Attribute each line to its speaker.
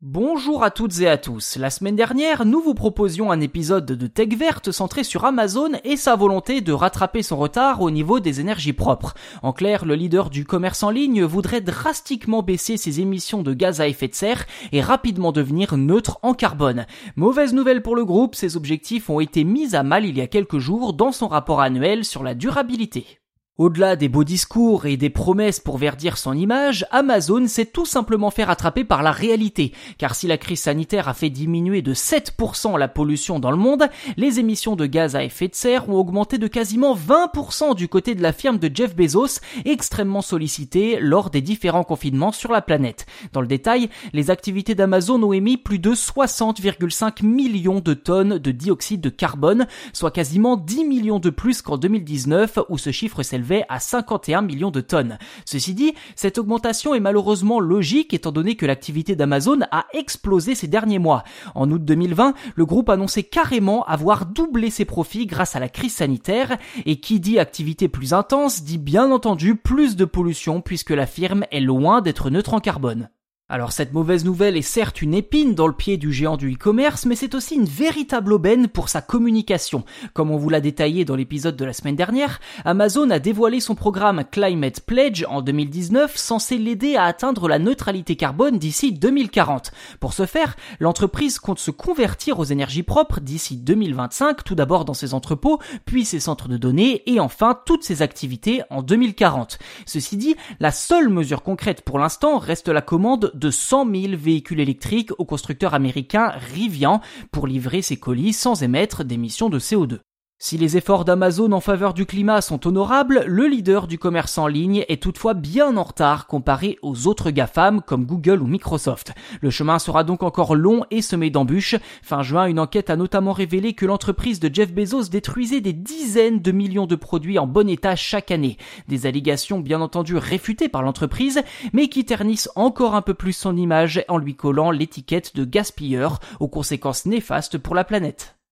Speaker 1: Bonjour à toutes et à tous. La semaine dernière, nous vous proposions un épisode de Tech Verte centré sur Amazon et sa volonté de rattraper son retard au niveau des énergies propres. En clair, le leader du commerce en ligne voudrait drastiquement baisser ses émissions de gaz à effet de serre et rapidement devenir neutre en carbone. Mauvaise nouvelle pour le groupe, ses objectifs ont été mis à mal il y a quelques jours dans son rapport annuel sur la durabilité. Au-delà des beaux discours et des promesses pour verdir son image, Amazon s'est tout simplement fait rattraper par la réalité, car si la crise sanitaire a fait diminuer de 7% la pollution dans le monde, les émissions de gaz à effet de serre ont augmenté de quasiment 20% du côté de la firme de Jeff Bezos, extrêmement sollicité lors des différents confinements sur la planète. Dans le détail, les activités d'Amazon ont émis plus de 60,5 millions de tonnes de dioxyde de carbone, soit quasiment 10 millions de plus qu'en 2019 où ce chiffre à 51 millions de tonnes. Ceci dit, cette augmentation est malheureusement logique étant donné que l'activité d'Amazon a explosé ces derniers mois. En août 2020, le groupe annonçait carrément avoir doublé ses profits grâce à la crise sanitaire et qui dit activité plus intense dit bien entendu plus de pollution puisque la firme est loin d'être neutre en carbone. Alors cette mauvaise nouvelle est certes une épine dans le pied du géant du e-commerce, mais c'est aussi une véritable aubaine pour sa communication. Comme on vous l'a détaillé dans l'épisode de la semaine dernière, Amazon a dévoilé son programme Climate Pledge en 2019 censé l'aider à atteindre la neutralité carbone d'ici 2040. Pour ce faire, l'entreprise compte se convertir aux énergies propres d'ici 2025, tout d'abord dans ses entrepôts, puis ses centres de données et enfin toutes ses activités en 2040. Ceci dit, la seule mesure concrète pour l'instant reste la commande de 100 000 véhicules électriques au constructeur américain Rivian pour livrer ses colis sans émettre d'émissions de CO2. Si les efforts d'Amazon en faveur du climat sont honorables, le leader du commerce en ligne est toutefois bien en retard comparé aux autres GAFAM comme Google ou Microsoft. Le chemin sera donc encore long et semé d'embûches. Fin juin, une enquête a notamment révélé que l'entreprise de Jeff Bezos détruisait des dizaines de millions de produits en bon état chaque année. Des allégations bien entendu réfutées par l'entreprise, mais qui ternissent encore un peu plus son image en lui collant l'étiquette de gaspilleur aux conséquences néfastes pour la planète.